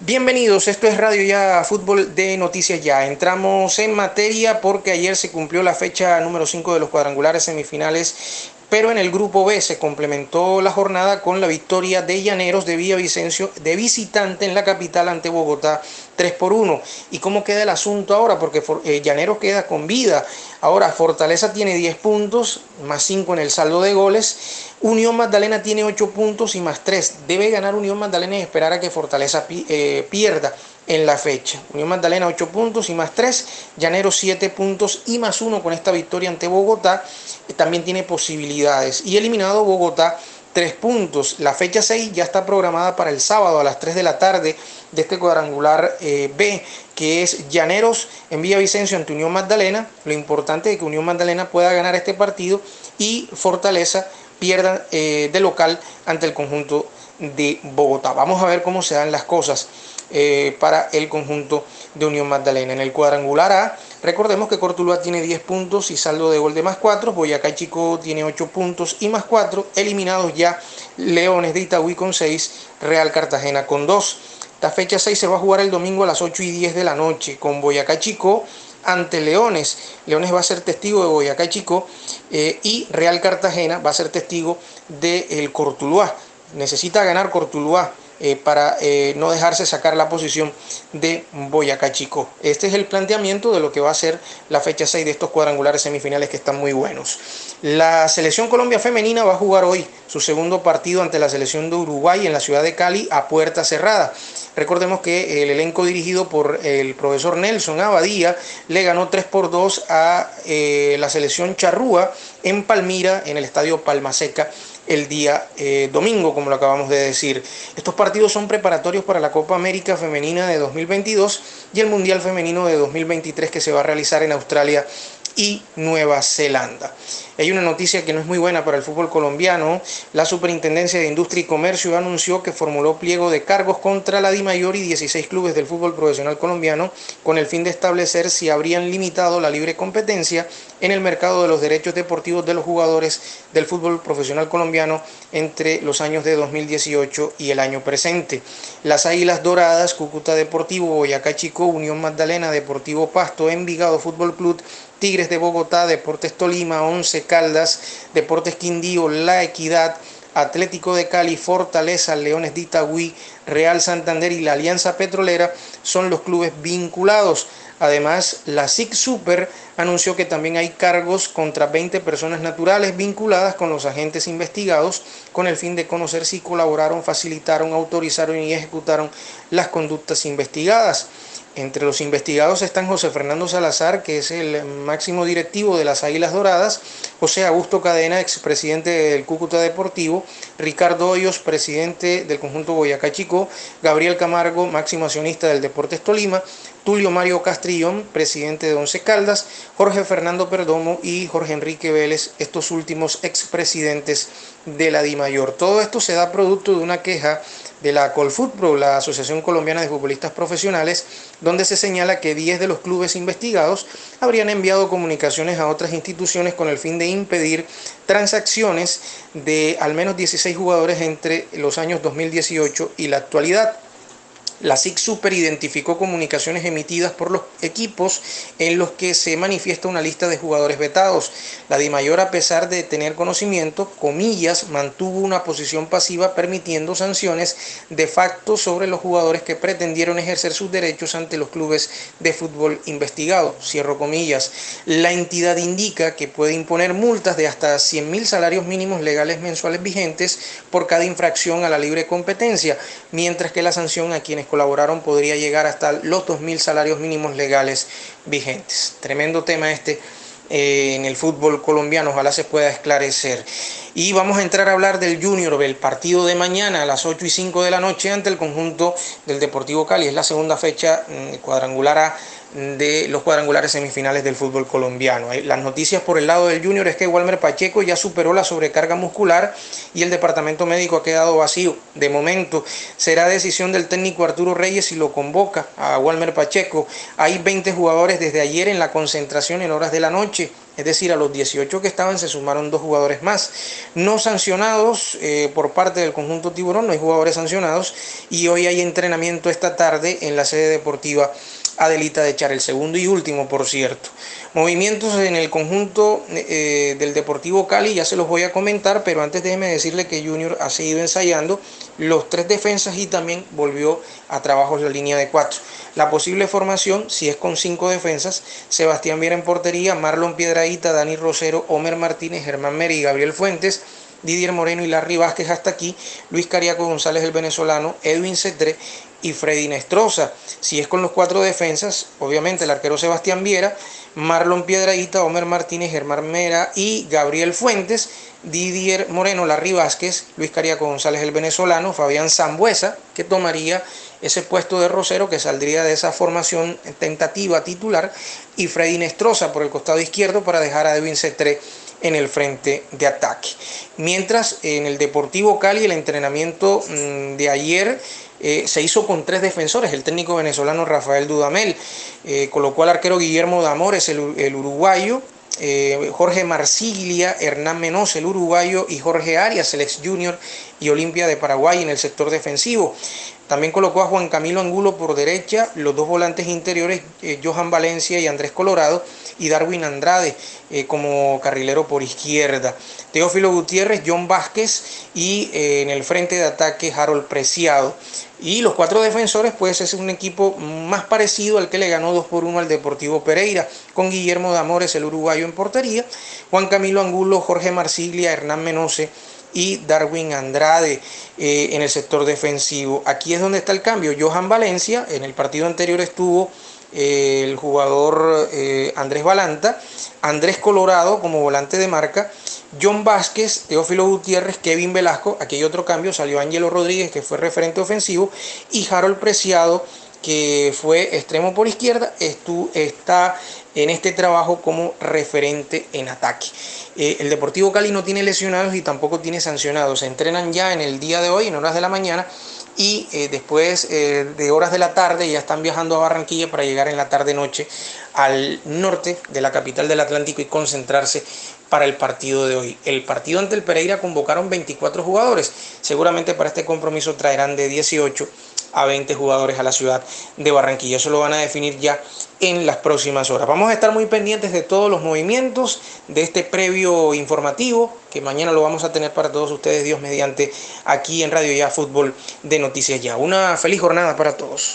Bienvenidos, esto es Radio Ya Fútbol de Noticias Ya. Entramos en materia porque ayer se cumplió la fecha número 5 de los cuadrangulares semifinales pero en el grupo B se complementó la jornada con la victoria de Llaneros de Villavicencio de visitante en la capital ante Bogotá 3 por 1. ¿Y cómo queda el asunto ahora? Porque eh, Llaneros queda con vida. Ahora Fortaleza tiene 10 puntos, más 5 en el saldo de goles. Unión Magdalena tiene 8 puntos y más 3. Debe ganar Unión Magdalena y esperar a que Fortaleza eh, pierda en la fecha. Unión Magdalena 8 puntos y más 3, Llanero 7 puntos y más 1 con esta victoria ante Bogotá. También tiene posibilidades. Y eliminado Bogotá 3 puntos. La fecha 6 ya está programada para el sábado a las 3 de la tarde de este cuadrangular eh, B, que es Llaneros en Villavicencio ante Unión Magdalena. Lo importante es que Unión Magdalena pueda ganar este partido y Fortaleza pierda eh, de local ante el conjunto de Bogotá. Vamos a ver cómo se dan las cosas. Eh, para el conjunto de Unión Magdalena. En el cuadrangular A, recordemos que Cortuluá tiene 10 puntos y saldo de gol de más 4, Boyacá Chico tiene 8 puntos y más 4, eliminados ya Leones de Itagüí con 6, Real Cartagena con 2. Esta fecha 6 se va a jugar el domingo a las 8 y 10 de la noche con Boyacá Chico ante Leones. Leones va a ser testigo de Boyacá Chico eh, y Real Cartagena va a ser testigo del de Cortuluá. Necesita ganar Cortuluá eh, para eh, no dejarse sacar la posición de Boyacá Chico. Este es el planteamiento de lo que va a ser la fecha 6 de estos cuadrangulares semifinales que están muy buenos. La selección Colombia femenina va a jugar hoy su segundo partido ante la selección de Uruguay en la ciudad de Cali a puerta cerrada. Recordemos que el elenco dirigido por el profesor Nelson Abadía le ganó 3 por 2 a eh, la selección Charrúa en Palmira, en el estadio Palmaseca el día eh, domingo, como lo acabamos de decir. Estos partidos son preparatorios para la Copa América Femenina de 2022 y el Mundial Femenino de 2023 que se va a realizar en Australia y Nueva Zelanda. Hay una noticia que no es muy buena para el fútbol colombiano. La Superintendencia de Industria y Comercio anunció que formuló pliego de cargos contra la DIMAYOR y 16 clubes del fútbol profesional colombiano con el fin de establecer si habrían limitado la libre competencia en el mercado de los derechos deportivos de los jugadores del fútbol profesional colombiano entre los años de 2018 y el año presente. Las Águilas Doradas, Cúcuta Deportivo, Boyacá Chico, Unión Magdalena, Deportivo Pasto, Envigado Fútbol Club, Tigres de Bogotá, Deportes Tolima, Once Caldas, Deportes Quindío, La Equidad, Atlético de Cali, Fortaleza, Leones de Itagüí, Real Santander y la Alianza Petrolera son los clubes vinculados. Además, la SIC Super anunció que también hay cargos contra 20 personas naturales vinculadas con los agentes investigados con el fin de conocer si colaboraron, facilitaron, autorizaron y ejecutaron las conductas investigadas. Entre los investigados están José Fernando Salazar, que es el máximo directivo de las Águilas Doradas, José Augusto Cadena, expresidente del Cúcuta Deportivo, Ricardo Hoyos, presidente del conjunto Boyacá Chico, Gabriel Camargo, máximo accionista del Deportes Tolima, Tulio Mario Castrillón, presidente de Once Caldas, Jorge Fernando Perdomo y Jorge Enrique Vélez, estos últimos expresidentes de la DIMAYOR. Todo esto se da producto de una queja de la Colfutpro, la Asociación Colombiana de Futbolistas Profesionales, donde se señala que 10 de los clubes investigados habrían enviado comunicaciones a otras instituciones con el fin de impedir transacciones de al menos 16 jugadores entre los años 2018 y la actualidad. La SIC Super identificó comunicaciones emitidas por los equipos en los que se manifiesta una lista de jugadores vetados. La DIMAYOR, a pesar de tener conocimiento, comillas, mantuvo una posición pasiva permitiendo sanciones de facto sobre los jugadores que pretendieron ejercer sus derechos ante los clubes de fútbol investigado. Cierro comillas. La entidad indica que puede imponer multas de hasta 100 mil salarios mínimos legales mensuales vigentes por cada infracción a la libre competencia, mientras que la sanción a quienes colaboraron podría llegar hasta los 2.000 salarios mínimos legales vigentes. Tremendo tema este eh, en el fútbol colombiano, ojalá se pueda esclarecer. Y vamos a entrar a hablar del Junior, del partido de mañana a las 8 y 5 de la noche ante el conjunto del Deportivo Cali. Es la segunda fecha mm, cuadrangular a de los cuadrangulares semifinales del fútbol colombiano. Las noticias por el lado del Junior es que Walmer Pacheco ya superó la sobrecarga muscular y el departamento médico ha quedado vacío. De momento será decisión del técnico Arturo Reyes si lo convoca a Walmer Pacheco. Hay 20 jugadores desde ayer en la concentración en horas de la noche es decir, a los 18 que estaban se sumaron dos jugadores más. No sancionados eh, por parte del conjunto tiburón, no hay jugadores sancionados y hoy hay entrenamiento esta tarde en la sede deportiva Adelita de Char, el segundo y último, por cierto. Movimientos en el conjunto eh, del Deportivo Cali, ya se los voy a comentar, pero antes déjeme decirle que Junior ha seguido ensayando los tres defensas y también volvió a trabajos la línea de cuatro. La posible formación, si es con cinco defensas, Sebastián Viera en portería, Marlon Piedradita, Dani Rosero, Homer Martínez, Germán Meri y Gabriel Fuentes. Didier Moreno y Larry Vázquez hasta aquí, Luis Cariaco González el venezolano, Edwin Cetre y Freddy Nestroza. Si es con los cuatro defensas, obviamente el arquero Sebastián Viera, Marlon Piedradita, Homer Martínez, Germán Mera y Gabriel Fuentes, Didier Moreno, Larry Vázquez, Luis Cariaco González el venezolano, Fabián Zambuesa, que tomaría ese puesto de Rosero que saldría de esa formación tentativa titular, y Freddy Nestroza por el costado izquierdo para dejar a Edwin Cetre en el frente de ataque. Mientras en el Deportivo Cali el entrenamiento mm, de ayer eh, se hizo con tres defensores. El técnico venezolano Rafael Dudamel eh, colocó al arquero Guillermo Damores, el, uruguayo, eh, Jorge Marsiglia, Hernán Menos, el uruguayo, y Jorge Arias, el ex junior y Olimpia de Paraguay en el sector defensivo. También colocó a Juan Camilo Angulo por derecha, los dos volantes interiores, eh, Johan Valencia y Andrés Colorado, y Darwin Andrade eh, como carrilero por izquierda. Teófilo Gutiérrez, John Vázquez y eh, en el frente de ataque Harold Preciado. Y los cuatro defensores, pues es un equipo más parecido al que le ganó 2 por 1 al Deportivo Pereira, con Guillermo Damores, el uruguayo en portería, Juan Camilo Angulo, Jorge Marsiglia, Hernán Menose y Darwin Andrade eh, en el sector defensivo. Aquí es donde está el cambio. Johan Valencia, en el partido anterior estuvo eh, el jugador eh, Andrés Balanta, Andrés Colorado como volante de marca, John Vázquez, Teófilo Gutiérrez, Kevin Velasco, aquí hay otro cambio, salió Ángelo Rodríguez que fue referente ofensivo. Y Harold Preciado que fue extremo por izquierda, está en este trabajo como referente en ataque. Eh, el Deportivo Cali no tiene lesionados y tampoco tiene sancionados. Se entrenan ya en el día de hoy, en horas de la mañana, y eh, después eh, de horas de la tarde ya están viajando a Barranquilla para llegar en la tarde-noche al norte de la capital del Atlántico y concentrarse para el partido de hoy. El partido ante el Pereira convocaron 24 jugadores. Seguramente para este compromiso traerán de 18 a 20 jugadores a la ciudad de Barranquilla. Eso lo van a definir ya en las próximas horas. Vamos a estar muy pendientes de todos los movimientos de este previo informativo que mañana lo vamos a tener para todos ustedes, Dios mediante, aquí en Radio Ya Fútbol de Noticias Ya. Una feliz jornada para todos.